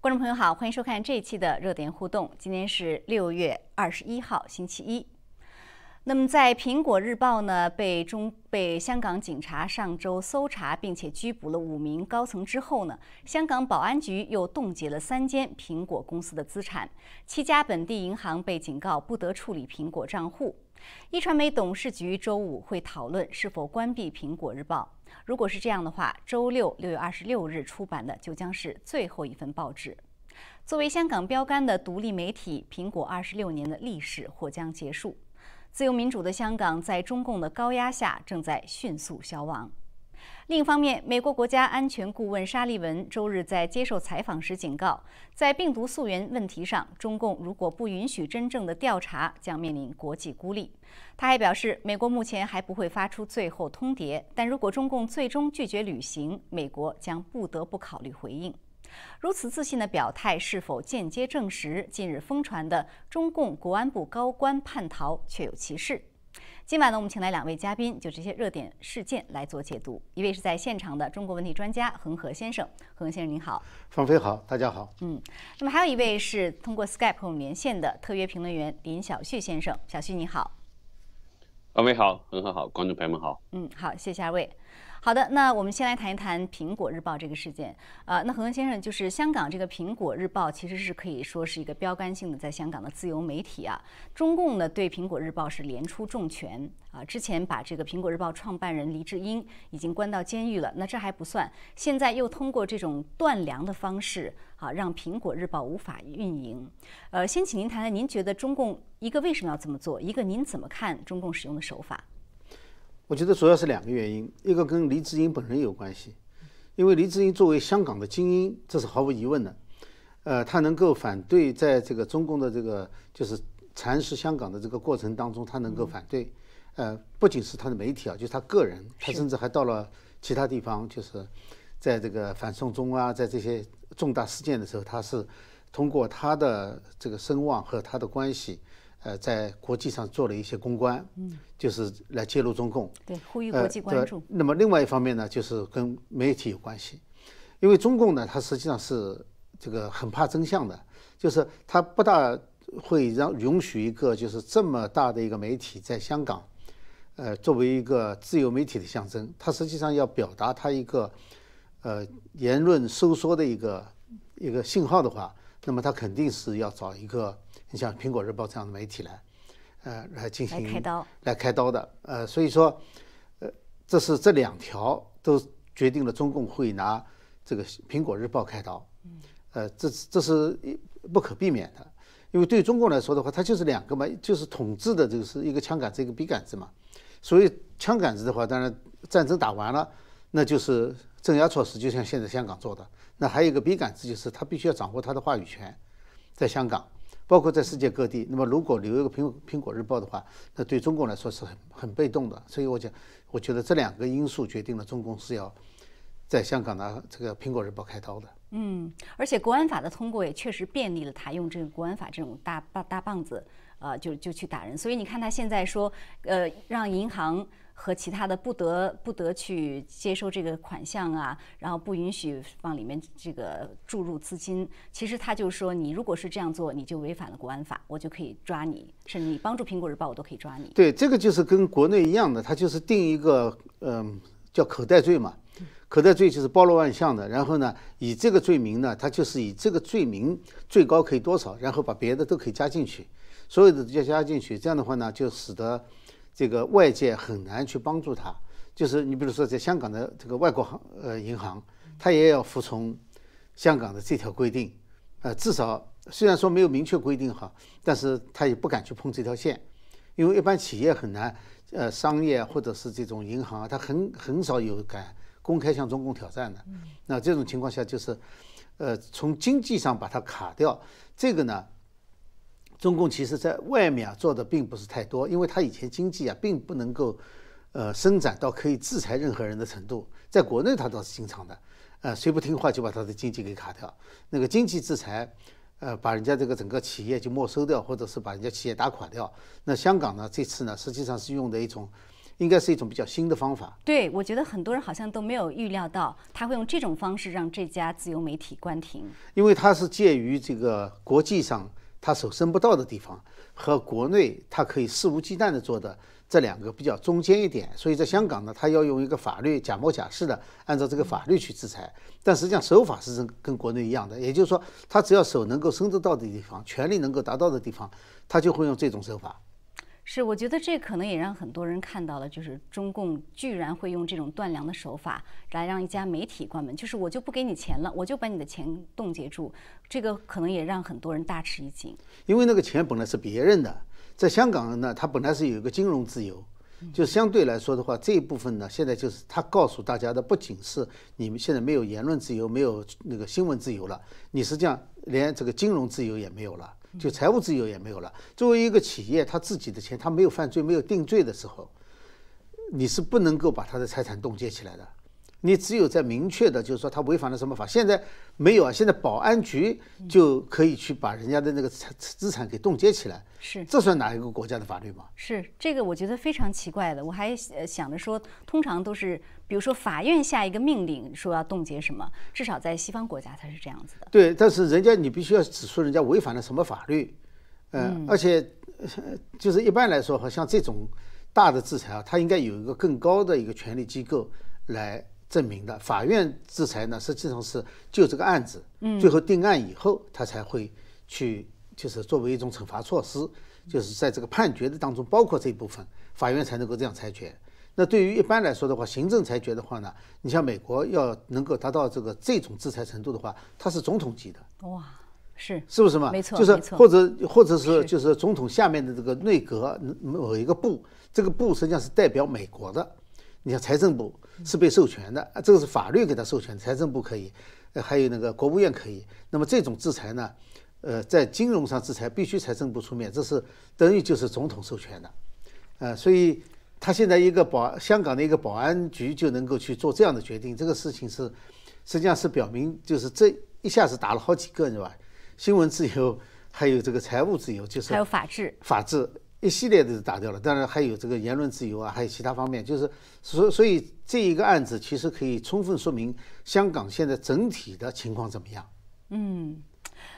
观众朋友好，欢迎收看这一期的热点互动。今天是六月二十一号，星期一。那么，在《苹果日报》呢被中被香港警察上周搜查并且拘捕了五名高层之后呢，香港保安局又冻结了三间苹果公司的资产，七家本地银行被警告不得处理苹果账户。一传媒董事局周五会讨论是否关闭《苹果日报》。如果是这样的话，周六六月二十六日出版的就将是最后一份报纸。作为香港标杆的独立媒体，苹果二十六年的历史或将结束。自由民主的香港在中共的高压下正在迅速消亡。另一方面，美国国家安全顾问沙利文周日在接受采访时警告，在病毒溯源问题上，中共如果不允许真正的调查，将面临国际孤立。他还表示，美国目前还不会发出最后通牒，但如果中共最终拒绝履行，美国将不得不考虑回应。如此自信的表态，是否间接证实近日疯传的中共国安部高官叛逃确有其事？今晚呢，我们请来两位嘉宾，就这些热点事件来做解读。一位是在现场的中国问题专家恒河先生，恒河先生您好，方飞好，大家好。嗯，那么还有一位是通过 Skype 和我们连线的特约评论员林小旭先生，小旭你好。方飞好，恒河好，观众朋友们好。嗯，好，谢谢二位。好的，那我们先来谈一谈《苹果日报》这个事件。呃，那恒恒先生，就是香港这个《苹果日报》其实是可以说是一个标杆性的在香港的自由媒体啊。中共呢对《苹果日报》是连出重拳啊，之前把这个《苹果日报》创办人黎智英已经关到监狱了。那这还不算，现在又通过这种断粮的方式啊，让《苹果日报》无法运营。呃，先请您谈谈，您觉得中共一个为什么要这么做？一个您怎么看中共使用的手法？我觉得主要是两个原因，一个跟黎智英本人有关系，因为黎智英作为香港的精英，这是毫无疑问的，呃，他能够反对在这个中共的这个就是蚕食香港的这个过程当中，他能够反对，呃，不仅是他的媒体啊，就是他个人，他甚至还到了其他地方，就是在这个反送中啊，在这些重大事件的时候，他是通过他的这个声望和他的关系。呃，在国际上做了一些公关，嗯，就是来揭露中共，对，呼吁国际关注。那么另外一方面呢，就是跟媒体有关系，因为中共呢，它实际上是这个很怕真相的，就是它不大会让允许一个就是这么大的一个媒体在香港，呃，作为一个自由媒体的象征，它实际上要表达它一个呃言论收缩的一个一个信号的话，那么它肯定是要找一个。你像《苹果日报》这样的媒体来，呃，来进行来开刀，来开刀的，呃，所以说，呃，这是这两条都决定了中共会拿这个《苹果日报》开刀，呃，这这是不可避免的，因为对中共来说的话，它就是两个嘛，就是统治的这个是一个枪杆子一个笔杆子嘛，所以枪杆子的话，当然战争打完了，那就是镇压措施，就像现在香港做的，那还有一个笔杆子，就是他必须要掌握他的话语权，在香港。包括在世界各地，那么如果留一个苹苹果日报的话，那对中共来说是很很被动的。所以我讲，我觉得这两个因素决定了中共是要在香港拿这个苹果日报开刀的。嗯，而且国安法的通过也确实便利了他用这个国安法这种大大大棒子，呃，就就去打人。所以你看他现在说，呃，让银行。和其他的不得不得去接收这个款项啊，然后不允许往里面这个注入资金。其实他就说，你如果是这样做，你就违反了国安法，我就可以抓你，甚至你帮助苹果日报，我都可以抓你。对，这个就是跟国内一样的，他就是定一个嗯叫口袋罪嘛，口袋罪就是包罗万象的。然后呢，以这个罪名呢，他就是以这个罪名最高可以多少，然后把别的都可以加进去，所有的都加进去。这样的话呢，就使得。这个外界很难去帮助他，就是你比如说在香港的这个外国行呃银行，他也要服从香港的这条规定，呃，至少虽然说没有明确规定哈，但是他也不敢去碰这条线，因为一般企业很难，呃，商业或者是这种银行啊，他很很少有敢公开向中共挑战的。那这种情况下就是，呃，从经济上把它卡掉，这个呢。中共其实在外面啊做的并不是太多，因为他以前经济啊并不能够，呃，伸展到可以制裁任何人的程度。在国内他倒是经常的，呃，谁不听话就把他的经济给卡掉。那个经济制裁，呃，把人家这个整个企业就没收掉，或者是把人家企业打垮掉。那香港呢，这次呢实际上是用的一种应该是一种比较新的方法。对，我觉得很多人好像都没有预料到他会用这种方式让这家自由媒体关停，因为它是介于这个国际上他手伸不到的地方和国内他可以肆无忌惮的做的这两个比较中间一点，所以在香港呢，他要用一个法律假冒假释的按照这个法律去制裁，但实际上手法是跟跟国内一样的，也就是说，他只要手能够伸得到的地方，权力能够达到的地方，他就会用这种手法。是，我觉得这可能也让很多人看到了，就是中共居然会用这种断粮的手法来让一家媒体关门，就是我就不给你钱了，我就把你的钱冻结住，这个可能也让很多人大吃一惊。因为那个钱本来是别人的，在香港呢，它本来是有一个金融自由，就相对来说的话，这一部分呢，现在就是他告诉大家的，不仅是你们现在没有言论自由，没有那个新闻自由了，你实际上连这个金融自由也没有了。就财务自由也没有了。作为一个企业，他自己的钱，他没有犯罪、没有定罪的时候，你是不能够把他的财产冻结起来的。你只有在明确的，就是说他违反了什么法。现在没有啊，现在保安局就可以去把人家的那个财资产给冻结起来。是，这算哪一个国家的法律吗？是这个，我觉得非常奇怪的。我还呃想着说，通常都是比如说法院下一个命令说要冻结什么，至少在西方国家它是这样子的。对，但是人家你必须要指出人家违反了什么法律，嗯，而且就是一般来说，好像这种大的制裁啊，它应该有一个更高的一个权力机构来。证明的法院制裁呢，实际上是就这个案子，最后定案以后，他才会去，就是作为一种惩罚措施，就是在这个判决的当中，包括这一部分，法院才能够这样裁决。那对于一般来说的话，行政裁决的话呢，你像美国要能够达到这个这种制裁程度的话，它是总统级的。哇，是是不是嘛？没错，就是或者或者是就是总统下面的这个内阁某一个部，这个部实际上是代表美国的。你像财政部是被授权的，这个是法律给他授权，财政部可以，还有那个国务院可以。那么这种制裁呢，呃，在金融上制裁必须财政部出面，这是等于就是总统授权的，呃，所以他现在一个保香港的一个保安局就能够去做这样的决定，这个事情是实际上是表明就是这一下子打了好几个，是吧？新闻自由，还有这个财务自由，就是还有法治，法治。一系列的打掉了，当然还有这个言论自由啊，还有其他方面，就是所所以这一个案子其实可以充分说明香港现在整体的情况怎么样。嗯，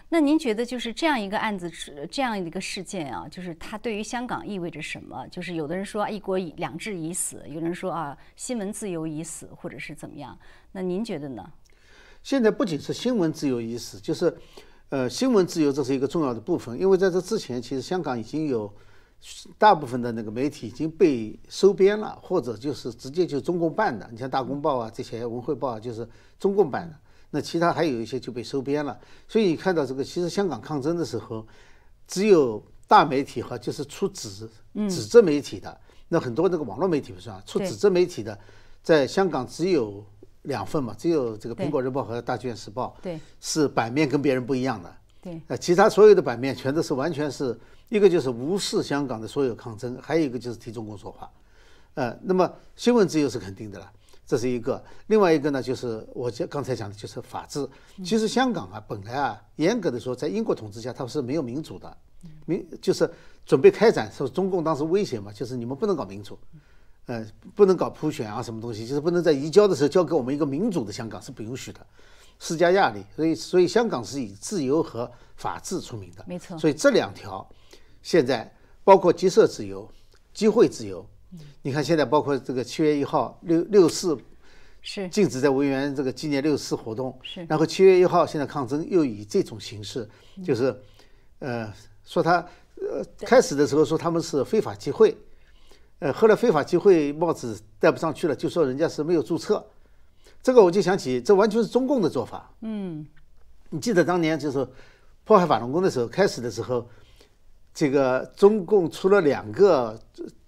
那您觉得就是这样一个案子，这样一个事件啊，就是它对于香港意味着什么？就是有的人说一国两制已死，有人说啊新闻自由已死，或者是怎么样？那您觉得呢？现在不仅是新闻自由已死，就是呃新闻自由这是一个重要的部分，因为在这之前，其实香港已经有。大部分的那个媒体已经被收编了，或者就是直接就中共办的。你像《大公报》啊，这些《文汇报》啊就是中共办的。那其他还有一些就被收编了。所以你看到这个，其实香港抗争的时候，只有大媒体和就是出纸纸质媒体的。那很多那个网络媒体不算，出纸质媒体的，在香港只有两份嘛，只有这个《苹果日报》和《大剧院时报》，对，是版面跟别人不一样的。对，呃，其他所有的版面全都是完全是。一个就是无视香港的所有抗争，还有一个就是替中共说话，呃，那么新闻自由是肯定的了，这是一个。另外一个呢，就是我刚刚才讲的就是法治。其实香港啊，本来啊，严格的说，在英国统治下，它是没有民主的，民就是准备开展，说中共当时威胁嘛，就是你们不能搞民主，呃，不能搞普选啊，什么东西，就是不能在移交的时候交给我们一个民主的香港是不允许的，施加压力。所以，所以香港是以自由和法治出名的，没错。所以这两条。现在包括集社自由、集会自由，你看现在包括这个七月一号六六四，是禁止在文园这个纪念六四活动，是。然后七月一号现在抗争又以这种形式，就是，呃，说他呃开始的时候说他们是非法集会，呃，后来非法集会帽子戴不上去了，就说人家是没有注册，这个我就想起这完全是中共的做法。嗯，你记得当年就是迫害法轮功的时候，开始的时候。这个中共出了两个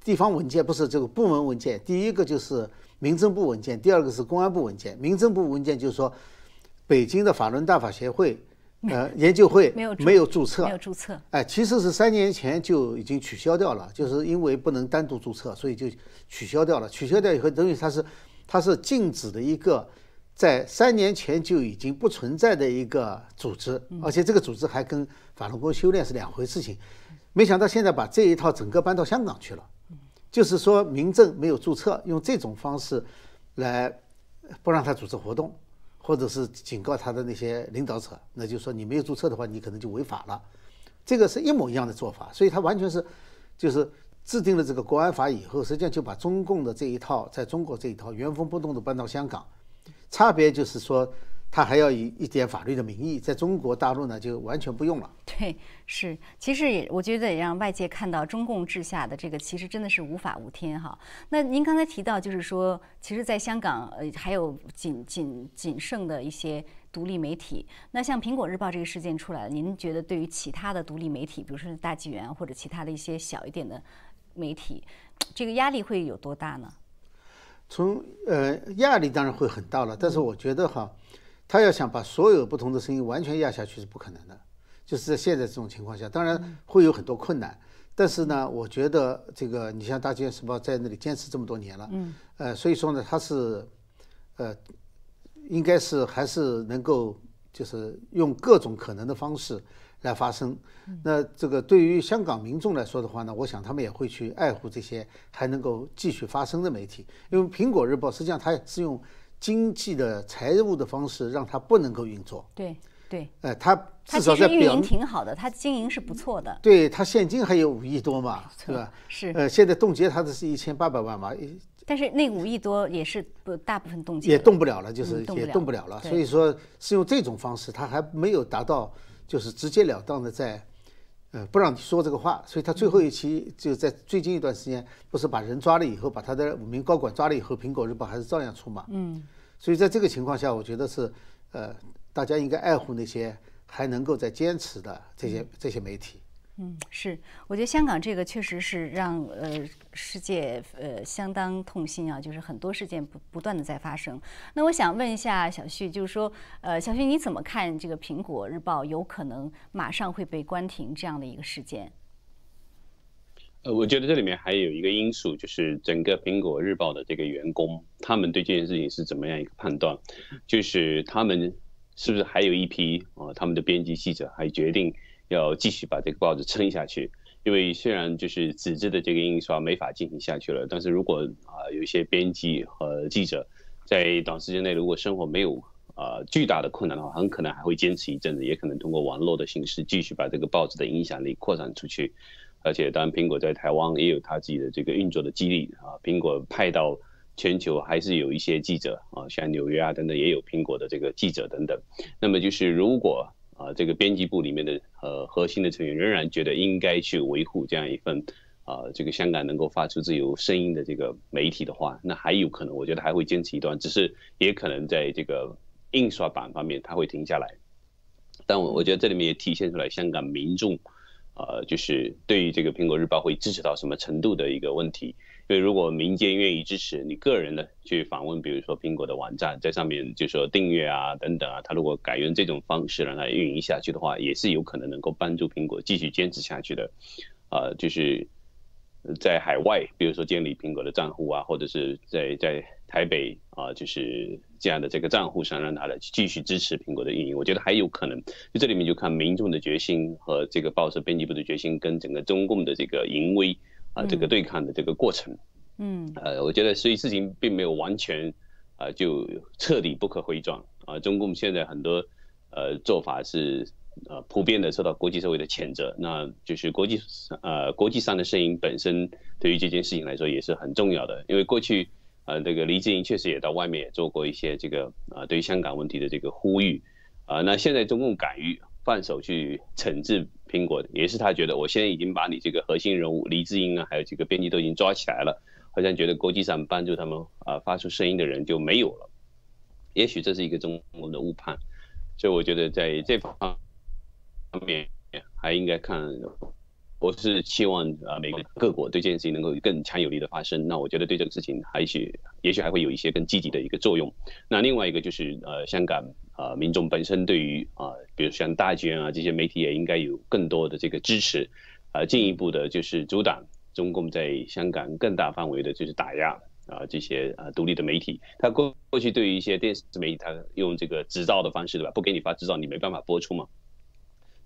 地方文件，不是这个部门文件。第一个就是民政部文件，第二个是公安部文件。民政部文件就是说，北京的法轮大法协会 呃研究会没有没有注册，没有注册。哎，其实是三年前就已经取消掉了，就是因为不能单独注册，所以就取消掉了。取消掉以后，等于它是它是禁止的一个在三年前就已经不存在的一个组织，而且这个组织还跟法轮功修炼是两回事情。没想到现在把这一套整个搬到香港去了，就是说民政没有注册，用这种方式来不让他组织活动，或者是警告他的那些领导者，那就是说你没有注册的话，你可能就违法了。这个是一模一样的做法，所以他完全是就是制定了这个国安法以后，实际上就把中共的这一套在中国这一套原封不动的搬到香港，差别就是说。他还要以一点法律的名义，在中国大陆呢就完全不用了。对，是，其实也我觉得也让外界看到中共治下的这个其实真的是无法无天哈。那您刚才提到就是说，其实，在香港呃还有仅仅仅剩的一些独立媒体。那像苹果日报这个事件出来了，您觉得对于其他的独立媒体，比如说大纪元或者其他的一些小一点的媒体，这个压力会有多大呢？从呃压力当然会很大了，但是我觉得哈。他要想把所有不同的声音完全压下去是不可能的，就是在现在这种情况下，当然会有很多困难。但是呢，我觉得这个你像《大纪元时报》在那里坚持这么多年了，嗯，呃，所以说呢，他是，呃，应该是还是能够就是用各种可能的方式来发声。那这个对于香港民众来说的话呢，我想他们也会去爱护这些还能够继续发声的媒体，因为《苹果日报》实际上它是用。经济的财务的方式让它不能够运作。对对，哎，它至少在运营挺好的，它经营是不错的。对，它现金还有五亿多嘛，对吧？是。呃，现在冻结它的是一千八百万嘛。但是那五亿多也是不大部分冻结。也动不了了，就是也动不了了。所以说是用这种方式，它还没有达到就是直截了当的在，呃，不让你说这个话。所以他最后一期就在最近一段时间，不是把人抓了以后，把他的五名高管抓了以后，苹果日报还是照样出嘛。嗯。所以在这个情况下，我觉得是，呃，大家应该爱护那些还能够在坚持的这些这些媒体。嗯，是，我觉得香港这个确实是让呃世界呃相当痛心啊，就是很多事件不不断的在发生。那我想问一下小旭，就是说，呃，小旭你怎么看这个苹果日报有可能马上会被关停这样的一个事件？呃，我觉得这里面还有一个因素，就是整个苹果日报的这个员工，他们对这件事情是怎么样一个判断？就是他们是不是还有一批啊，他们的编辑记者还决定要继续把这个报纸撑下去？因为虽然就是纸质的这个印刷没法进行下去了，但是如果啊有一些编辑和记者在短时间内如果生活没有啊巨大的困难的话，很可能还会坚持一阵子，也可能通过网络的形式继续把这个报纸的影响力扩展出去。而且，当然，苹果在台湾也有它自己的这个运作的激励啊。苹果派到全球还是有一些记者啊，像纽约啊等等，也有苹果的这个记者等等。那么，就是如果啊，这个编辑部里面的呃核心的成员仍然觉得应该去维护这样一份啊，这个香港能够发出自由声音的这个媒体的话，那还有可能，我觉得还会坚持一段，只是也可能在这个印刷版方面它会停下来。但我我觉得这里面也体现出来香港民众。呃，就是对于这个苹果日报会支持到什么程度的一个问题，因为如果民间愿意支持，你个人的去访问，比如说苹果的网站，在上面就说订阅啊等等啊，他如果改用这种方式让它运营下去的话，也是有可能能够帮助苹果继续坚持下去的。呃，就是在海外，比如说建立苹果的账户啊，或者是在在。台北啊，就是这样的这个账户上，让他来继续支持苹果的运营，我觉得还有可能。就这里面就看民众的决心和这个报社编辑部的决心，跟整个中共的这个淫威啊，这个对抗的这个过程。嗯，呃，我觉得所以事情并没有完全啊就彻底不可回转啊。中共现在很多呃做法是呃普遍的受到国际社会的谴责，那就是国际呃国际上的声音本身对于这件事情来说也是很重要的，因为过去。呃，这个黎智英确实也到外面也做过一些这个啊，对于香港问题的这个呼吁，啊，那现在中共敢于放手去惩治苹果的，也是他觉得我现在已经把你这个核心人物黎智英啊，还有几个编辑都已经抓起来了，好像觉得国际上帮助他们啊发出声音的人就没有了，也许这是一个中国的误判，所以我觉得在这方面还应该看。我是期望啊，每个各国对这件事情能够更强有力的发生。那我觉得对这个事情，还许也许还会有一些更积极的一个作用。那另外一个就是呃，香港啊，民众本身对于啊，比如像大剧院啊这些媒体也应该有更多的这个支持，啊，进一步的就是阻挡中共在香港更大范围的就是打压啊这些啊独立的媒体。他过过去对于一些电视媒体，他用这个执照的方式对吧？不给你发执照，你没办法播出嘛。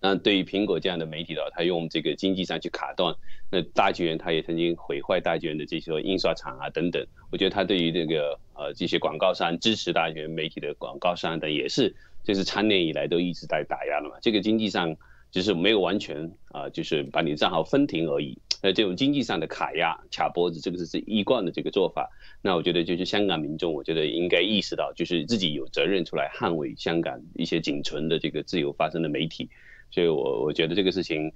那对于苹果这样的媒体的话，他用这个经济上去卡断。那大剧院他也曾经毁坏大剧院的这些印刷厂啊等等。我觉得他对于这个呃这些广告商支持大剧院媒体的广告商等也是，就是长年以来都一直在打压的嘛。这个经济上就是没有完全啊，就是把你账号封停而已。那这种经济上的卡压、卡脖子，这个是是一贯的这个做法。那我觉得就是香港民众，我觉得应该意识到，就是自己有责任出来捍卫香港一些仅存的这个自由发声的媒体。所以我我觉得这个事情，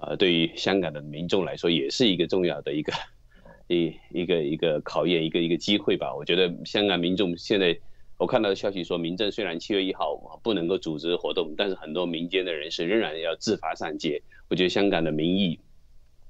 呃，对于香港的民众来说，也是一个重要的一个 一一个一个考验，一个一个机会吧。我觉得香港民众现在，我看到的消息说，民政虽然七月一号不能够组织活动，但是很多民间的人士仍然要自发上街。我觉得香港的民意。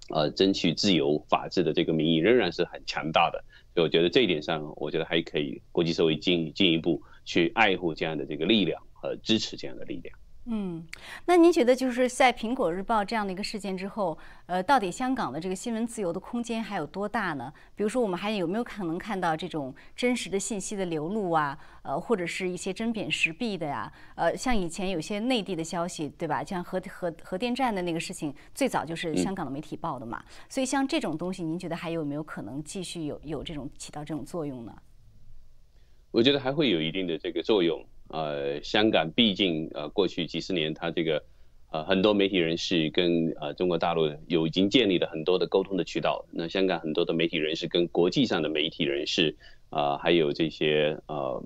呃，争取自由法治的这个民意仍然是很强大的，所以我觉得这一点上，我觉得还可以国际社会进进一步去爱护这样的这个力量和支持这样的力量。嗯，那您觉得就是在苹果日报这样的一个事件之后，呃，到底香港的这个新闻自由的空间还有多大呢？比如说，我们还有没有可能看到这种真实的信息的流露啊？呃，或者是一些针砭时弊的呀？呃，像以前有些内地的消息，对吧？像核核核电站的那个事情，最早就是香港的媒体报的嘛。所以像这种东西，您觉得还有没有可能继续有有这种起到这种作用呢？我觉得还会有一定的这个作用。呃，香港毕竟呃过去几十年，它这个呃很多媒体人士跟呃中国大陆有已经建立了很多的沟通的渠道。那香港很多的媒体人士跟国际上的媒体人士啊，还有这些呃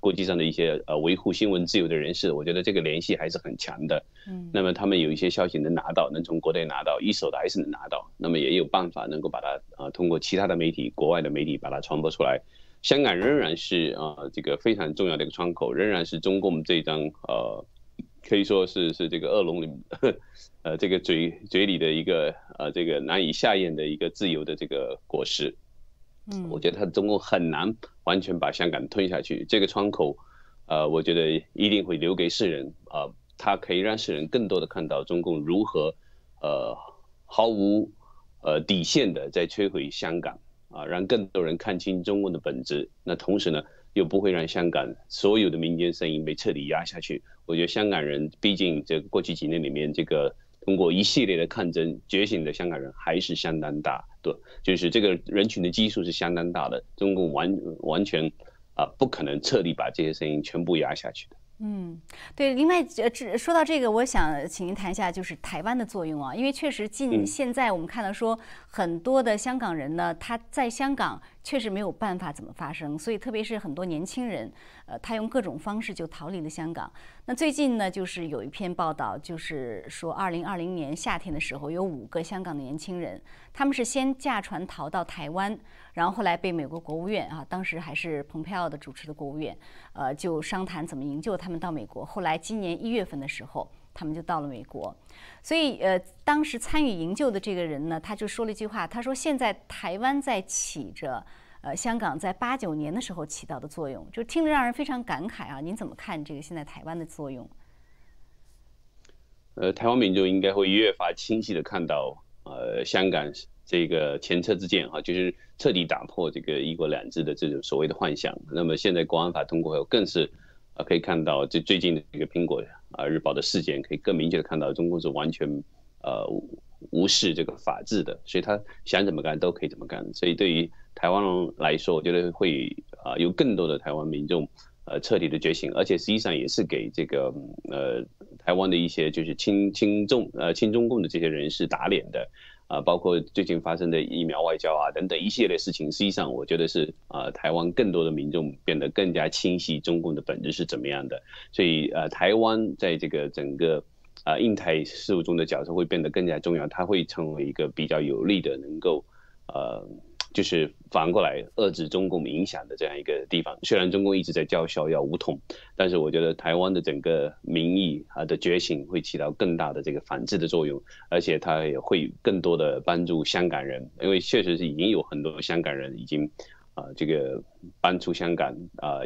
国际上的一些呃维护新闻自由的人士，我觉得这个联系还是很强的。嗯。那么他们有一些消息能拿到，能从国内拿到一手的还是能拿到。那么也有办法能够把它啊通过其他的媒体、国外的媒体把它传播出来。香港仍然是啊，这个非常重要的一个窗口，仍然是中共这张呃，可以说是是这个恶龙里，呃，这个嘴嘴里的一个呃，这个难以下咽的一个自由的这个果实。嗯，我觉得他中共很难完全把香港吞下去。这个窗口，呃，我觉得一定会留给世人啊，它可以让世人更多的看到中共如何呃毫无呃底线的在摧毁香港。啊，让更多人看清中共的本质。那同时呢，又不会让香港所有的民间声音被彻底压下去。我觉得香港人，毕竟这过去几年里面，这个通过一系列的抗争觉醒的香港人还是相当大，对，就是这个人群的基数是相当大的。中共完完全啊，不可能彻底把这些声音全部压下去的。嗯，对。另外，呃，这说到这个，我想请您谈一下，就是台湾的作用啊。因为确实近现在我们看到说，很多的香港人呢，他在香港。确实没有办法怎么发生，所以特别是很多年轻人，呃，他用各种方式就逃离了香港。那最近呢，就是有一篇报道，就是说，二零二零年夏天的时候，有五个香港的年轻人，他们是先驾船逃到台湾，然后后来被美国国务院啊，当时还是蓬佩奥的主持的国务院，呃，就商谈怎么营救他们到美国。后来今年一月份的时候。他们就到了美国，所以呃，当时参与营救的这个人呢，他就说了一句话，他说：“现在台湾在起着，呃，香港在八九年的时候起到的作用，就听着让人非常感慨啊。您怎么看这个现在台湾的作用？”呃，台湾民众应该会越发清晰的看到，呃，香港这个前车之鉴哈，就是彻底打破这个一国两制的这种所谓的幻想。那么现在国安法通过后，更是啊，可以看到这最近的这个苹果。啊，日报的事件可以更明确的看到，中共是完全呃无视这个法治的，所以他想怎么干都可以怎么干。所以对于台湾来说，我觉得会啊有更多的台湾民众呃彻底的觉醒，而且实际上也是给这个呃台湾的一些就是亲亲中呃亲中共的这些人士打脸的。啊，包括最近发生的疫苗外交啊等等一系列事情，实际上我觉得是啊，台湾更多的民众变得更加清晰中共的本质是怎么样的，所以呃，台湾在这个整个啊印太事务中的角色会变得更加重要，它会成为一个比较有力的能够呃。就是反过来遏制中共影响的这样一个地方。虽然中共一直在叫嚣要武统，但是我觉得台湾的整个民意啊的觉醒会起到更大的这个反制的作用，而且它也会更多的帮助香港人，因为确实是已经有很多香港人已经啊这个搬出香港啊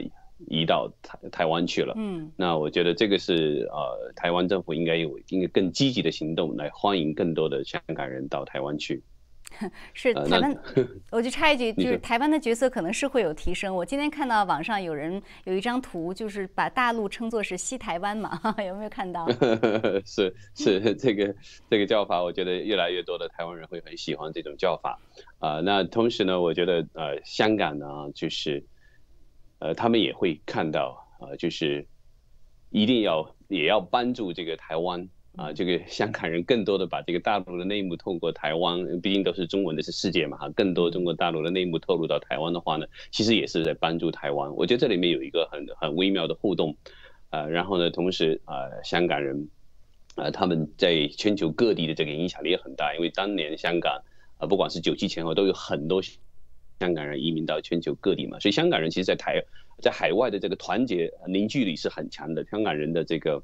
移到台台湾去了。嗯，那我觉得这个是呃台湾政府应该有应该更积极的行动来欢迎更多的香港人到台湾去。是台湾，我就插一句，就是台湾的角色可能是会有提升。我今天看到网上有人有一张图，就是把大陆称作是西台湾嘛，有没有看到？是是这个这个叫法，我觉得越来越多的台湾人会很喜欢这种叫法啊、那同时呢，我觉得呃，香港呢，就是呃，他们也会看到啊、就是一定要也要帮助这个台湾啊、这个香港人更多的把这个大陆的内幕透过台湾，毕竟都是中文的是世界嘛哈，更多中国大陆的内幕透露到台湾的话呢，其实也是在帮助台湾。我觉得这里面有一个很很微妙的互动。呃，然后呢，同时呃，香港人，呃，他们在全球各地的这个影响力也很大，因为当年香港，呃，不管是九七前后，都有很多香港人移民到全球各地嘛，所以香港人其实，在台在海外的这个团结凝聚力是很强的，香港人的这个。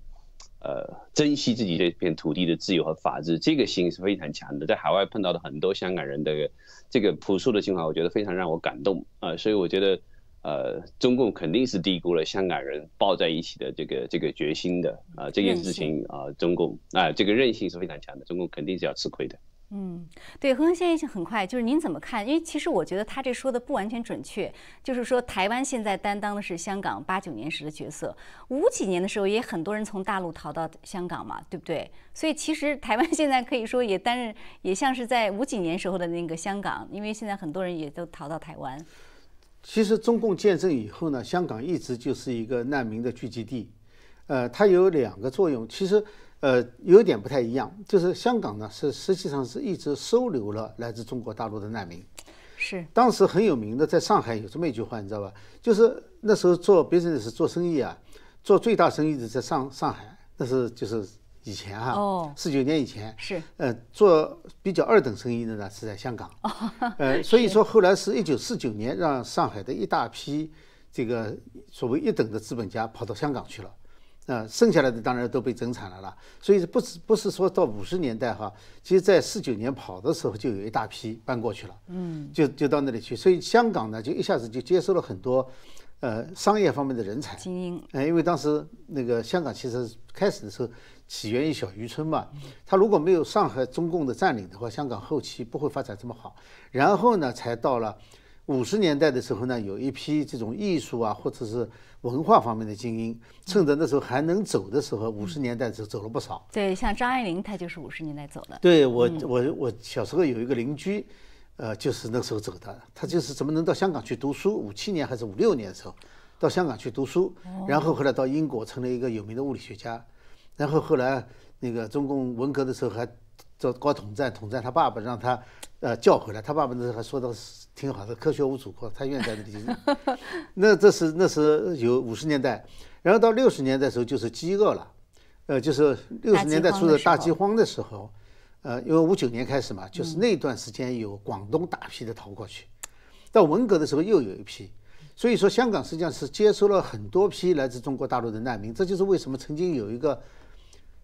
呃，珍惜自己这片土地的自由和法治，这个心是非常强的。在海外碰到的很多香港人的这个朴素的情怀，我觉得非常让我感动啊、呃所以我觉得，呃，中共肯定是低估了香港人抱在一起的这个这个决心的啊、这件事情啊、中共啊、这个韧性是非常强的，中共肯定是要吃亏的。嗯，对，何恒先生很快，就是您怎么看？因为其实我觉得他这说的不完全准确，就是说台湾现在担当的是香港八九年时的角色，五几年的时候也很多人从大陆逃到香港嘛，对不对？所以其实台湾 现在可以说也担任，也像是在五几年时候的那个香港，因为现在很多人也都逃到台湾。其实中共建政以后呢，香港一直就是一个难民的聚集地，呃，它有两个作用，其实呃有点不太一样，就是香港呢是实际上是一直收留了来自中国大陆的难民。是，当时很有名的，在上海有这么一句话，你知道吧？就是那时候做 business 做生意啊，做最大生意的在上上海，那是就是以前哈、哦四九年以前，是，呃，做比较二等生意的呢是在香港，呃，所以说后来是一九四九年让上海的一大批这个所谓一等的资本家跑到香港去了。呃，剩下来的当然都被整惨了啦，所以不是不是说到五十年代哈，其实在四九年跑的时候就有一大批搬过去了，嗯，就就到那里去，所以香港呢就一下子就接收了很多，呃，商业方面的人才，精英，呃，因为当时那个香港其实开始的时候起源于小渔村嘛，它如果没有上海中共的占领的话，香港后期不会发展这么好。然后呢，才到了五十年代的时候呢，有一批这种艺术啊或者是文化方面的精英，趁着那时候还能走的时候，五十年代走走了不少。对，像张爱玲，她就是五十年代走的。对我，我我小时候有一个邻居，呃，就是那时候走的。他就是怎么能到香港去读书？五七年还是五六年的时候，到香港去读书，然后后来到英国成了一个有名的物理学家，然后后来那个中共文革的时候还做搞统战，统战他爸爸让他呃叫回来，他爸爸那时候还说到是挺好的，科学无祖国，他愿意在那里。那这是那是有五十年代，然后到六十年代的时候就是饥饿了，呃，就是六十年代初的大饥荒的时候。呃，因为五九年开始嘛，就是那段时间有广东大批的逃过去，到文革的时候又有一批，所以说香港实际上是接收了很多批来自中国大陆的难民，这就是为什么曾经有一个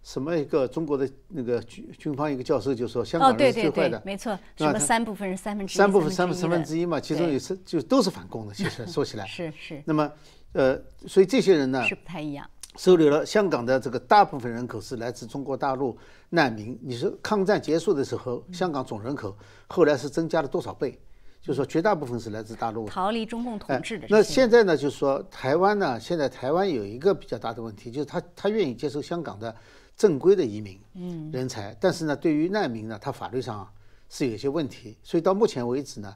什么一个中国的那个军军方一个教授就说香哦，港是最坏的，，没错，什么三部分是三分之一，三部分三分三分之一嘛，其中对有是就都是反共的，其实 说起来，是是那么呃，所以这些人呢，是不太一样。收留了香港的这个大部分人口是来自中国大陆难民。你说抗战结束的时候，香港总人口后来是增加了多少倍？就是说绝大部分是来自大陆。逃离中共统治的哎那现在呢，就是说台湾呢，现在台湾有一个比较大的问题，就是他他愿意接受香港的正规的移民嗯人才，但是呢，对于难民呢，他法律上是有一些问题，所以到目前为止呢，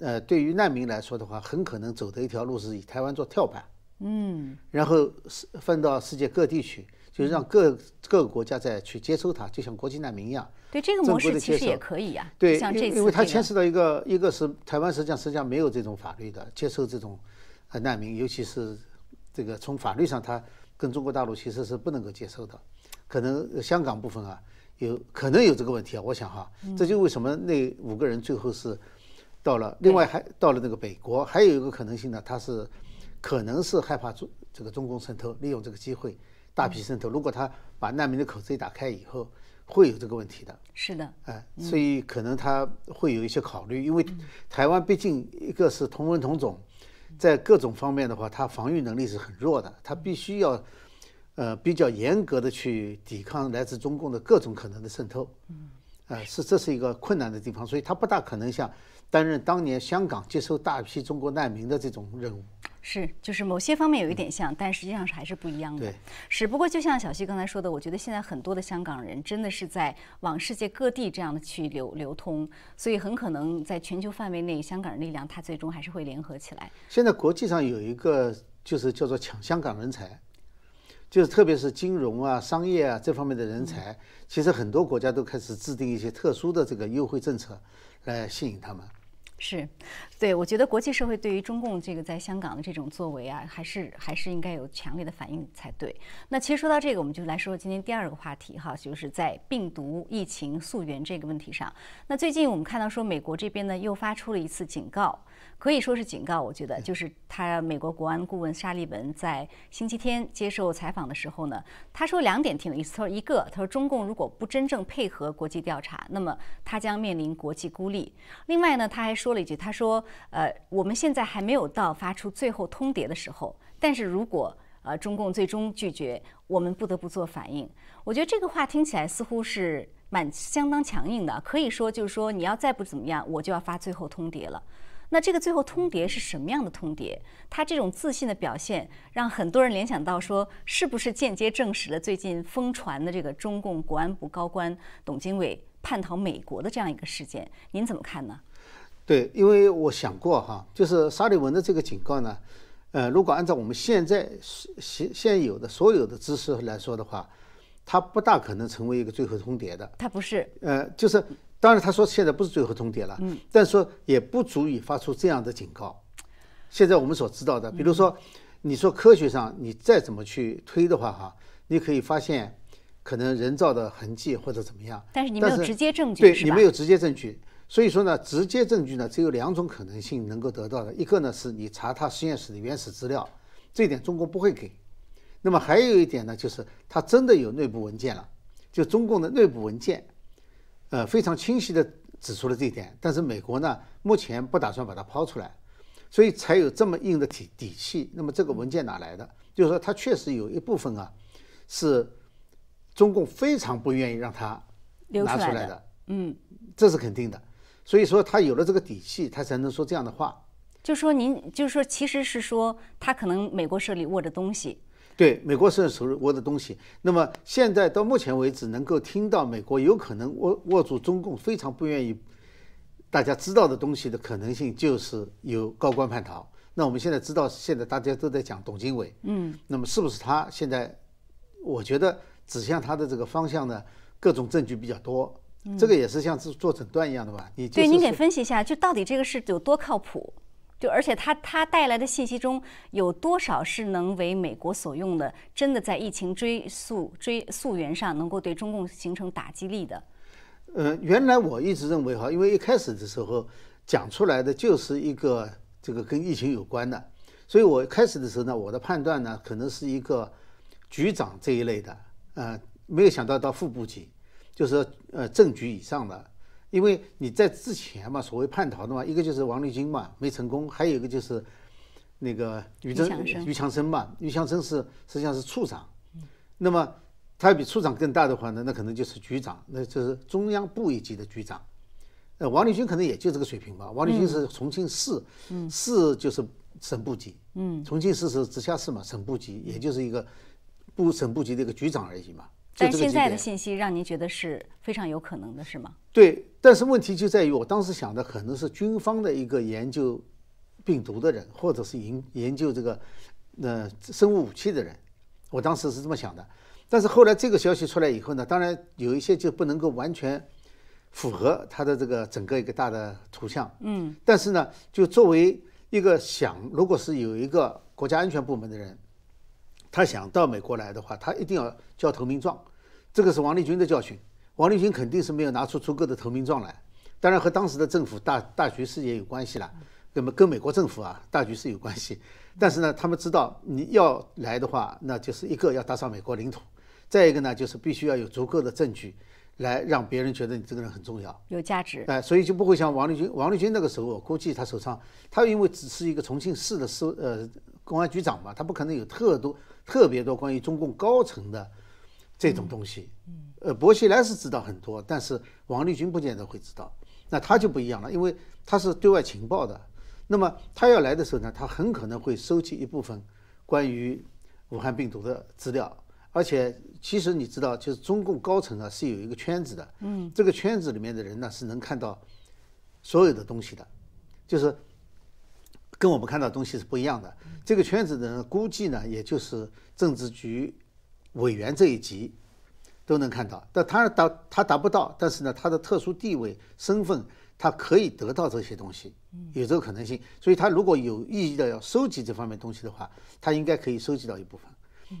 呃，对于难民来说的话，很可能走的一条路是以台湾做跳板。嗯，然后是分到世界各地去，就是让各各个国家再去接收它，就像国际难民一样。对这个模式其实也可以呀。对，像这次因因为它牵涉到一个，一个是台湾实际上实际上没有这种法律的接受这种呃难民，尤其是这个从法律上，它跟中国大陆其实是不能够接受的。可能呃香港部分啊，有可能有这个问题啊。我想哈，这就为什么那五个人最后是到了，另外还到了那个北国，还有一个可能性呢，他是可能是害怕中这个中共渗透，利用这个机会大批渗透。如果他把难民的口子一打开以后，会有这个问题的。是的，哎，所以可能他会有一些考虑，因为台湾毕竟一个是同文同种，在各种方面的话，它防御能力是很弱的，他必须要呃比较严格的去抵抗来自中共的各种可能的渗透。嗯，啊，是这是一个困难的地方，所以他不大可能像担任当年香港接收大批中国难民的这种任务。是，就是某些方面有一点像，但实际上是还是不一样的。对，只。不过就像小溪刚才说的，我觉得现在很多的香港人真的是在往世界各地这样的去流流通，所以很可能在全球范围内，香港人力量它最终还是会联合起来。现在国际上有一个就是叫做抢香港人才，就是特别是金融啊、商业啊这方面的人才，其实很多国家都开始制定一些特殊的这个优惠政策来吸引他们。是，对，我觉得国际社会对于中共这个在香港的这种作为啊，还是还是应该有强烈的反应才对。那其实说到这个，我们就来说今天第二个话题哈，就是在病毒疫情溯源这个问题上。那最近我们看到说，美国这边呢又发出了一次警告。可以说是警告，我觉得就是他美国国安顾问沙利文在星期天接受采访的时候呢，他说两点挺有意思。他说一个，他说中共如果不真正配合国际调查，那么他将面临国际孤立。另外呢，他还说了一句，他说，呃，我们现在还没有到发出最后通牒的时候，但是如果呃中共最终拒绝，我们不得不做反应。我觉得这个话听起来似乎是蛮相当强硬的，可以说就是说你要再不怎么样，我就要发最后通牒了。那这个最后通牒是什么样的通牒？他这种自信的表现，让很多人联想到说，是不是间接证实了最近疯传的这个中共国安部高官董经纬叛逃美国的这样一个事件？您怎么看呢？对，因为我想过哈，就是沙利文的这个警告呢，呃，如果按照我们现在现现有的所有的知识来说的话，他不大可能成为一个最后通牒的。他不是，呃，就是。当然，他说现在不是最后通牒了，嗯，但是说也不足以发出这样的警告。现在我们所知道的，比如说，你说科学上你再怎么去推的话，哈，你可以发现可能人造的痕迹或者怎么样，但是你没有直接证据，对你没有直接证据。所以说呢，直接证据呢只有两种可能性能够得到的，一个呢是你查他实验室的原始资料，这一点中国不会给。那么还有一点呢，就是他真的有内部文件了，就中共的内部文件。呃，非常清晰的指出了这一点，但是美国呢，目前不打算把它抛出来，所以才有这么硬的底底气。那么这个文件哪来的？就是说，它确实有一部分啊，是中共非常不愿意让它拿出来的。嗯，这是肯定的。所以说，他有了这个底气，他才能说这样的话。就说您，就是说，其实是说他可能美国手里握着东西。对美国是手握的东西，那么现在到目前为止，能够听到美国有可能握握住中共非常不愿意大家知道的东西的可能性，就是有高官叛逃。那我们现在知道，现在大家都在讲董经纬，嗯，那么是不是他？现在我觉得指向他的这个方向呢，各种证据比较多，这个也是像做做诊断一样的吧？你对，您给分析一下，就到底这个事有多靠谱？就而且它它带来的信息中有多少是能为美国所用的？真的在疫情追溯追溯源上能够对中共形成打击力的？呃，原来我一直认为哈，因为一开始的时候讲出来的就是一个这个跟疫情有关的，所以我开始的时候呢，我的判断呢可能是一个局长这一类的，呃，没有想到到副部级，就是呃正局以上的。因为你在之前嘛，所谓叛逃的嘛，一个就是王立军嘛，没成功；还有一个就是那个于正于强生嘛，于强生是实际上是处长。那么他比处长更大的话呢，那可能就是局长，那就是中央部一级的局长。呃，王立军可能也就这个水平吧。王立军是重庆市，市就是省部级。嗯，重庆市是直辖市嘛，省部级也就是一个部省部级的一个局长而已嘛。但现在的信息让您觉得是非常有可能的，是吗？对，但是问题就在于我当时想的可能是军方的一个研究病毒的人，或者是研研究这个呃生物武器的人，我当时是这么想的。但是后来这个消息出来以后呢，当然有一些就不能够完全符合他的这个整个一个大的图像。嗯。但是呢，就作为一个想，如果是有一个国家安全部门的人。他想到美国来的话，他一定要交投名状，这个是王立军的教训。王立军肯定是没有拿出足够的投名状来，当然和当时的政府大大局势也有关系了，那么跟美国政府啊大局势有关系。但是呢，他们知道你要来的话，那就是一个要打上美国领土，再一个呢就是必须要有足够的证据，来让别人觉得你这个人很重要、有价值。哎，所以就不会像王立军。王立军那个时候，我估计他手上，他因为只是一个重庆市的市呃公安局长嘛，他不可能有特多。特别多关于中共高层的这种东西，呃，薄熙来是知道很多，但是王立军不见得会知道。那他就不一样了，因为他是对外情报的。那么他要来的时候呢，他很可能会收集一部分关于武汉病毒的资料。而且，其实你知道，就是中共高层啊是有一个圈子的，嗯，这个圈子里面的人呢是能看到所有的东西的，就是跟我们看到东西是不一样的。这个圈子的人估计呢，也就是政治局委员这一级都能看到，但他达他达不到，但是呢，他的特殊地位身份，他可以得到这些东西，有这个可能性。所以他如果有意义的要收集这方面东西的话，他应该可以收集到一部分。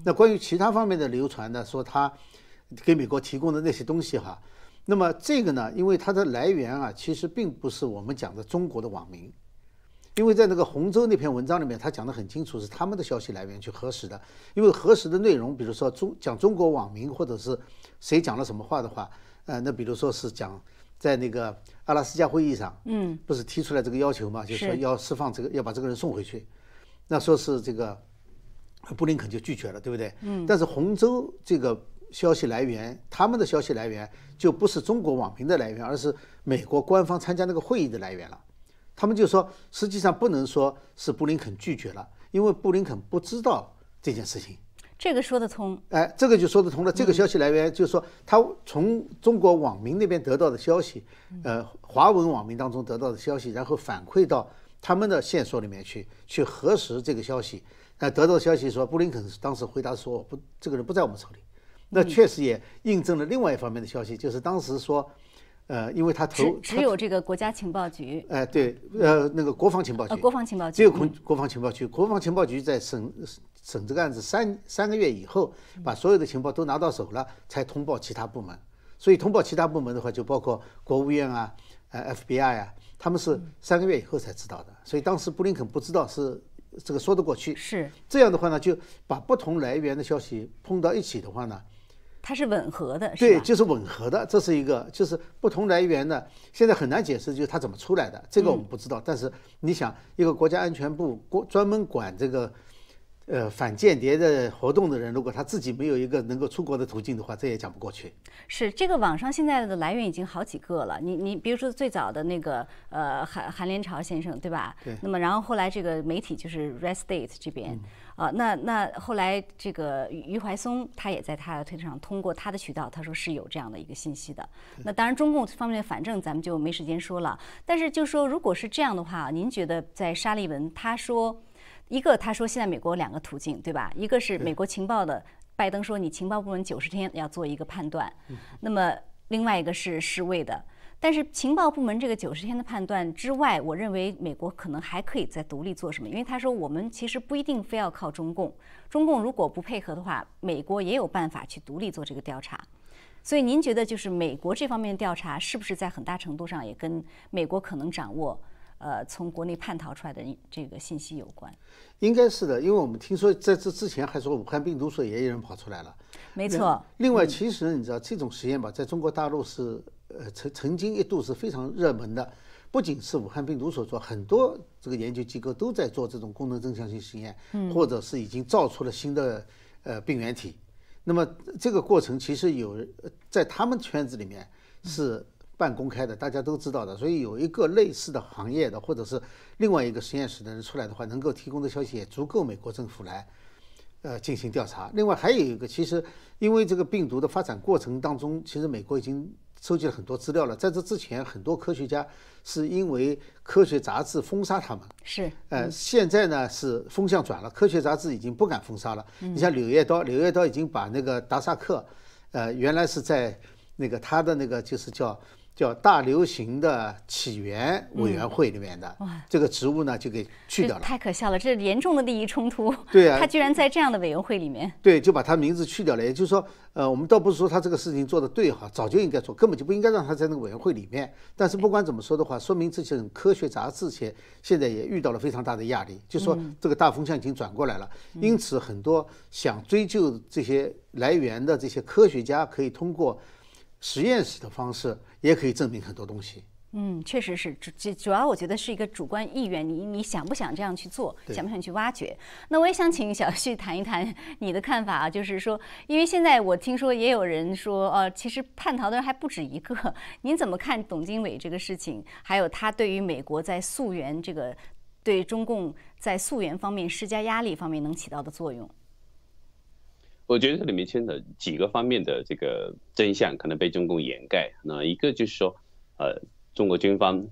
那关于其他方面的流传呢？说他给美国提供的那些东西哈，那么这个呢，因为它的来源啊，其实并不是我们讲的中国的网民，因为在那个洪州那篇文章里面，他讲得很清楚，是他们的消息来源去核实的。因为核实的内容，比如说中讲中国网民或者是谁讲了什么话的话，呃，那比如说是讲在那个阿拉斯加会议上，嗯，不是提出来这个要求嘛，就是说要释放这个，要把这个人送回去，那说是这个。布林肯就拒绝了，对不对？嗯。但是洪州这个消息来源，他们的消息来源就不是中国网民的来源，而是美国官方参加那个会议的来源了。他们就说，实际上不能说是布林肯拒绝了，因为布林肯不知道这件事情。这个说得通。哎，这个就说得通了。这个消息来源就是说，他从中国网民那边得到的消息，呃，华文网民当中得到的消息，然后反馈到他们的线索里面去，去核实这个消息。那得到消息说，布林肯当时回答说：“不，这个人不在我们手里。”那确实也印证了另外一方面的消息，就是当时说，呃，因为他投只有这个国家情报局，哎，对，呃，那个国防情报局，国防情报局只有国国防情报局，国防情报局在审审这个案子三三个月以后，把所有的情报都拿到手了，才通报其他部门。所以通报其他部门的话，就包括国务院啊，呃，FBI 啊，他们是三个月以后才知道的。所以当时布林肯不知道是。这个说得过去，是这样的话呢，就把不同来源的消息碰到一起的话呢，它是吻合的，对，就是吻合的，这是一个，就是不同来源的，现在很难解释，就是它怎么出来的，这个我们不知道。但是你想，一个国家安全部国专门管这个。呃，反间谍的活动的人，如果他自己没有一个能够出国的途径的话，这也讲不过去。是这个网上现在的来源已经好几个了。你你比如说最早的那个呃韩韩连朝先生，对吧？对。那么然后后来这个媒体就是 Red State 这边啊，那那后来这个余怀松他也在他的推特上通过他的渠道，他说是有这样的一个信息的。那当然中共方面反正咱们就没时间说了。但是就说如果是这样的话，您觉得在沙利文他说？一个他说现在美国两个途径，对吧？一个是美国情报的，拜登说你情报部门九十天要做一个判断，那么另外一个是世卫的。但是情报部门这个九十天的判断之外，我认为美国可能还可以再独立做什么？因为他说我们其实不一定非要靠中共，中共如果不配合的话，美国也有办法去独立做这个调查。所以您觉得就是美国这方面调查是不是在很大程度上也跟美国可能掌握？呃，从国内叛逃出来的这个信息有关，应该是的，因为我们听说在这之前还说武汉病毒所也有人跑出来了，没错。另外，其实你知道这种实验吧，在中国大陆是呃曾曾经一度是非常热门的，不仅是武汉病毒所做，很多这个研究机构都在做这种功能增强性实验，或者是已经造出了新的呃病原体。那么这个过程其实有在他们圈子里面是。半公开的，大家都知道的，所以有一个类似的行业的，或者是另外一个实验室的人出来的话，能够提供的消息也足够美国政府来，呃，进行调查。另外还有一个，其实因为这个病毒的发展过程当中，其实美国已经收集了很多资料了。在这之前，很多科学家是因为科学杂志封杀他们，是，呃，现在呢是风向转了，科学杂志已经不敢封杀了。你像《柳叶刀》，《柳叶刀》已经把那个达萨克，呃，原来是在那个他的那个就是叫。叫大流行的起源委员会里面的这个职务呢，就给去掉了。太可笑了，这是严重的利益冲突。对啊，他居然在这样的委员会里面。对，就把他名字去掉了。也就是说，呃，我们倒不是说他这个事情做的对哈，早就应该做，根本就不应该让他在那个委员会里面。但是不管怎么说的话，说明这些科学杂志现现在也遇到了非常大的压力，就说这个大风向已经转过来了。因此，很多想追究这些来源的这些科学家，可以通过实验室的方式。也可以证明很多东西，嗯，确实是主主主要，我觉得是一个主观意愿，你你想不想这样去做，想不想去挖掘？那我也想请小旭谈一谈你的看法啊，就是说，因为现在我听说也有人说，呃，其实叛逃的人还不止一个，您怎么看董经纬这个事情？还有他对于美国在溯源这个对中共在溯源方面施加压力方面能起到的作用？我觉得这里面牵扯几个方面的这个真相，可能被中共掩盖。那一个就是说，呃。中国军方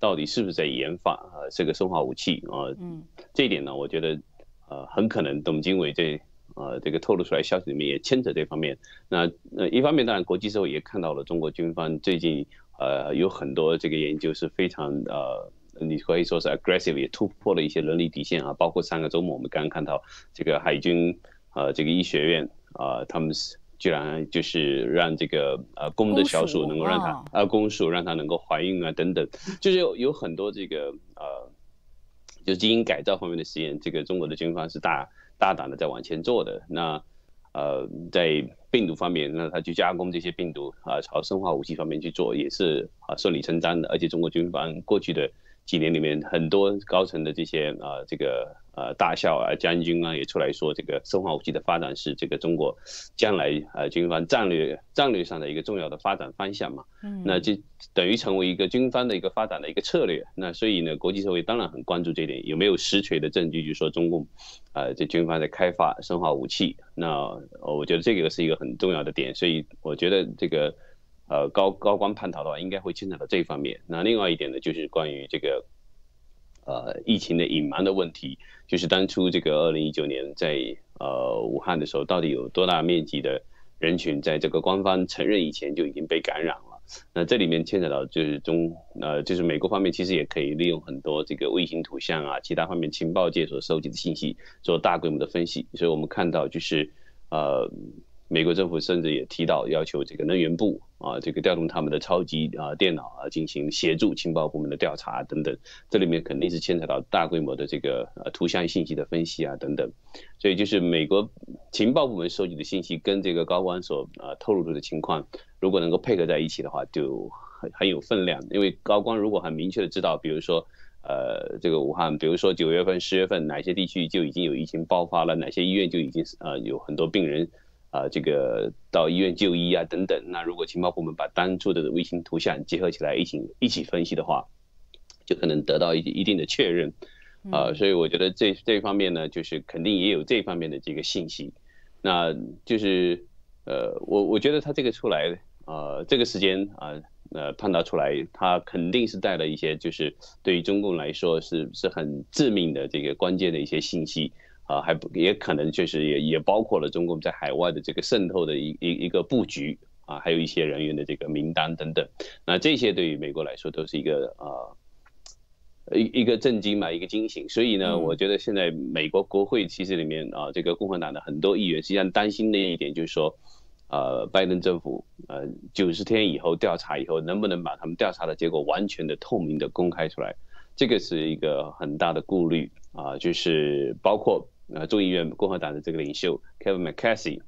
到底是不是在研发啊这个生化武器啊？嗯，这一点呢，我觉得呃很可能董经纬这呃这个透露出来消息里面也牵扯这方面。那呃一方面，当然国际社会也看到了中国军方最近呃有很多这个研究是非常呃你可以说是 aggressive，也突破了一些伦理底线啊。包括上个周末我们刚刚看到这个海军呃这个医学院啊他们是。居然就是让这个呃公的小鼠能够让它呃公鼠让它能够怀孕啊等等，就是有有很多这个呃，就基因改造方面的实验，这个中国的军方是大大胆的在往前做的。那呃在病毒方面，那他去加工这些病毒啊，朝生化武器方面去做，也是啊顺理成章的。而且中国军方过去的几年里面，很多高层的这些啊这个。呃，大校啊，将军啊，也出来说，这个生化武器的发展是这个中国将来呃军方战略战略上的一个重要的发展方向嘛。嗯。那就等于成为一个军方的一个发展的一个策略。那所以呢，国际社会当然很关注这点，有没有实锤的证据，就说中共，呃，这军方在开发生化武器。那我觉得这个是一个很重要的点。所以我觉得这个呃高高官叛逃的话，应该会牵扯到这一方面。那另外一点呢，就是关于这个。呃，疫情的隐瞒的问题，就是当初这个二零一九年在呃武汉的时候，到底有多大面积的人群在这个官方承认以前就已经被感染了？那这里面牵扯到就是中呃，就是美国方面其实也可以利用很多这个卫星图像啊，其他方面情报界所收集的信息做大规模的分析，所以我们看到就是呃。美国政府甚至也提到要求这个能源部啊，这个调动他们的超级啊电脑啊，进行协助情报部门的调查等等。这里面肯定是牵扯到大规模的这个呃图像信息的分析啊等等。所以就是美国情报部门收集的信息跟这个高官所呃透露出的情况，如果能够配合在一起的话，就很很有分量。因为高官如果很明确的知道，比如说呃这个武汉，比如说九月份、十月份哪些地区就已经有疫情爆发了，哪些医院就已经呃有很多病人。啊，这个到医院就医啊，等等。那如果情报部门把当初的卫星图像结合起来一起一起分析的话，就可能得到一一定的确认。啊，所以我觉得这这方面呢，就是肯定也有这方面的这个信息。那就是呃，我我觉得他这个出来，呃，这个时间啊，呃，判断出来，他肯定是带了一些，就是对于中共来说是是很致命的这个关键的一些信息。啊，还不也可能就是也也包括了中共在海外的这个渗透的一一一个布局啊，还有一些人员的这个名单等等。那这些对于美国来说都是一个啊一一个震惊嘛，一个惊醒。所以呢，我觉得现在美国国会其实里面啊，这个共和党的很多议员实际上担心的一点就是说，呃，拜登政府呃九十天以后调查以后，能不能把他们调查的结果完全的透明的公开出来？这个是一个很大的顾虑啊，就是包括。呃，众议院共和党的这个领袖 Kevin McCarthy，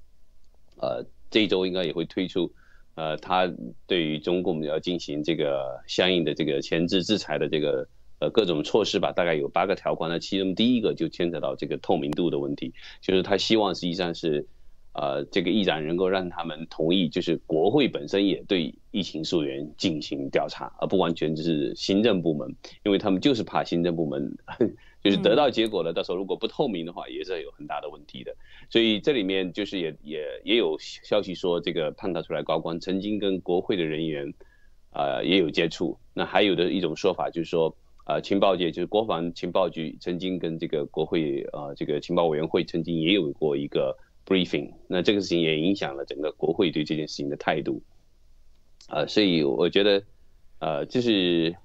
呃，这一周应该也会推出，呃，他对于中共要进行这个相应的这个前置制裁的这个呃各种措施吧，大概有八个条款。那其中第一个就牵扯到这个透明度的问题，就是他希望实际上是。呃，这个议长能够让他们同意，就是国会本身也对疫情溯源进行调查，而不完全只是行政部门，因为他们就是怕行政部门就是得到结果了，到时候如果不透明的话，也是有很大的问题的。所以这里面就是也也也有消息说，这个判断出来高官曾经跟国会的人员啊也有接触。那还有的一种说法就是说，啊，情报界就是国防情报局曾经跟这个国会啊这个情报委员会曾经也有过一个。briefing，那这个事情也影响了整个国会对这件事情的态度，啊，所以我觉得，呃，就是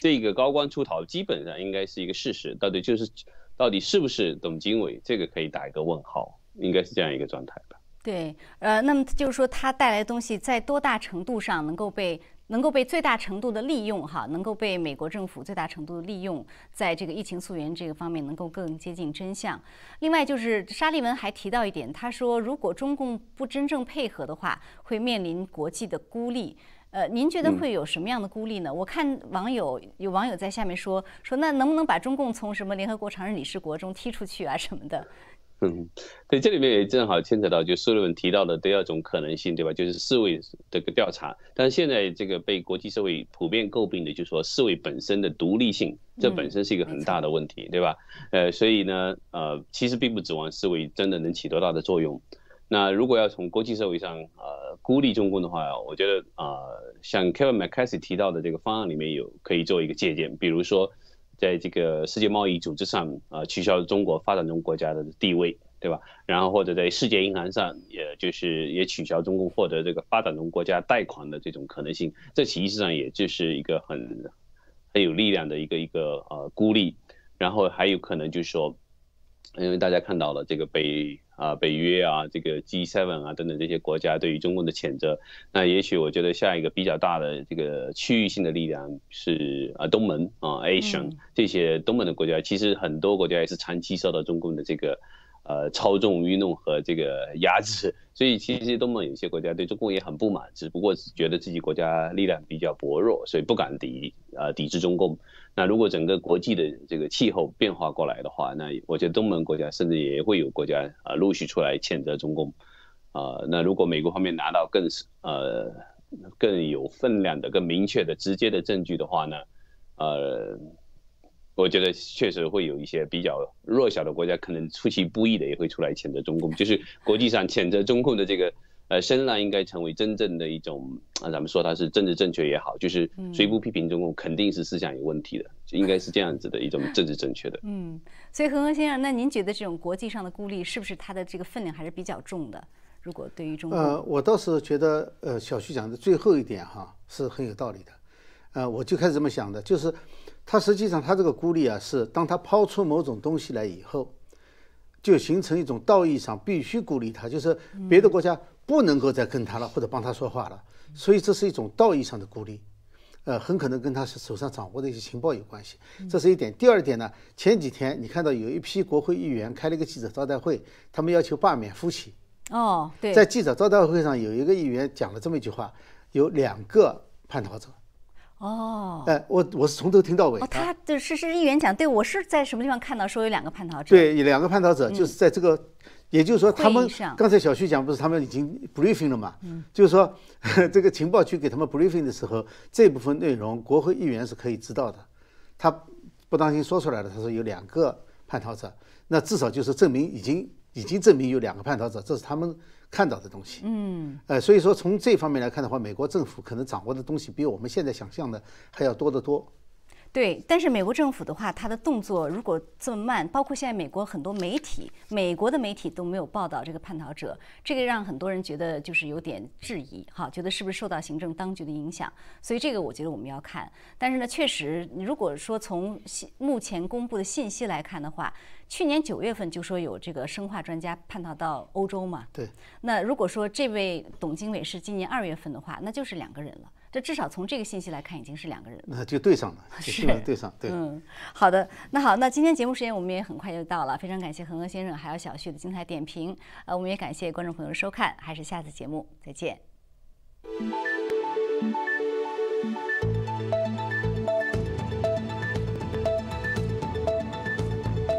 这个高官出逃基本上应该是一个事实，到底就是到底是不是董经纬，这个可以打一个问号，应该是这样一个状态吧。对，呃，那么就是说他带来的东西在多大程度上能够被。能够被最大程度的利用，哈，能够被美国政府最大程度的利用，在这个疫情溯源这个方面能够更接近真相。另外，就是沙利文还提到一点，他说，如果中共不真正配合的话，会面临国际的孤立。呃，您觉得会有什么样的孤立呢？我看网友有网友在下面说说，那能不能把中共从什么联合国常任理事国中踢出去啊什么的？嗯，对，这里面也正好牵扯到就苏利文提到的第二种可能性，对吧？就是世卫这个调查，但是现在这个被国际社会普遍诟病的，就是说世卫本身的独立性，这本身是一个很大的问题，对吧？呃，所以呢，呃，其实并不指望世卫真的能起多大的作用。那如果要从国际社会上呃孤立中共的话，我觉得啊，像 Kevin McCarthy 提到的这个方案里面有可以做一个借鉴，比如说。在这个世界贸易组织上，啊，取消中国发展中国家的地位，对吧？然后或者在世界银行上，也就是也取消中共获得这个发展中国家贷款的这种可能性，这其实上也就是一个很很有力量的一个一个呃孤立。然后还有可能就是说，因为大家看到了这个北。啊，北约啊，这个 G7 啊等等这些国家对于中共的谴责，那也许我觉得下一个比较大的这个区域性的力量是啊东盟啊 Asian 这些东盟的国家，其实很多国家也是长期受到中共的这个。呃，操纵、愚弄和这个压制，所以其实东盟有些国家对中共也很不满，只不过是觉得自己国家力量比较薄弱，所以不敢抵呃抵制中共。那如果整个国际的这个气候变化过来的话，那我觉得东盟国家甚至也会有国家啊陆续出来谴责中共。啊，那如果美国方面拿到更呃更有分量的、更明确的、直接的证据的话呢，呃。我觉得确实会有一些比较弱小的国家，可能出其不意的也会出来谴责中共。就是国际上谴责中共的这个呃声浪，应该成为真正的一种啊，咱们说它是政治正确也好，就是谁不批评中共，肯定是思想有问题的，应该是这样子的一种政治正确的。嗯，所以何恒先生，那您觉得这种国际上的孤立是不是它的这个分量还是比较重的？如果对于中共，呃，我倒是觉得呃，小徐讲的最后一点哈是很有道理的。呃，我就开始这么想的，就是。它实际上，它这个孤立啊，是当它抛出某种东西来以后，就形成一种道义上必须孤立它，就是别的国家不能够再跟他了，或者帮他说话了。所以这是一种道义上的孤立，呃，很可能跟他手上掌握的一些情报有关系。这是一点。第二点呢，前几天你看到有一批国会议员开了一个记者招待会，他们要求罢免夫妻。哦，对。在记者招待会上，有一个议员讲了这么一句话：有两个叛逃者。哦，哎，我我是从头听到尾。哦，他的是是议员讲，对我是在什么地方看到说有两个叛逃者？对，有两个叛逃者就是在这个，也就是说他们刚才小徐讲不是他们已经 briefing 了嘛？嗯，就是说 这个情报局给他们 briefing 的时候，这部分内容国会议员是可以知道的。他不当心说出来了，他说有两个叛逃者，那至少就是证明已经已经证明有两个叛逃者，这是他们。看到的东西，嗯，呃，所以说从这方面来看的话，美国政府可能掌握的东西比我们现在想象的还要多得多。对，但是美国政府的话，它的动作如果这么慢，包括现在美国很多媒体，美国的媒体都没有报道这个叛逃者，这个让很多人觉得就是有点质疑，哈，觉得是不是受到行政当局的影响？所以这个我觉得我们要看。但是呢，确实，如果说从目前公布的信息来看的话，去年九月份就说有这个生化专家叛逃到欧洲嘛，对。那如果说这位董经纬是今年二月份的话，那就是两个人了。这至少从这个信息来看，已经是两个人，那就对上了，是对上，对。嗯，好的，那好，那今天节目时间我们也很快就到了，非常感谢恒河先生还有小旭的精彩点评，呃，我们也感谢观众朋友的收看，还是下次节目再见。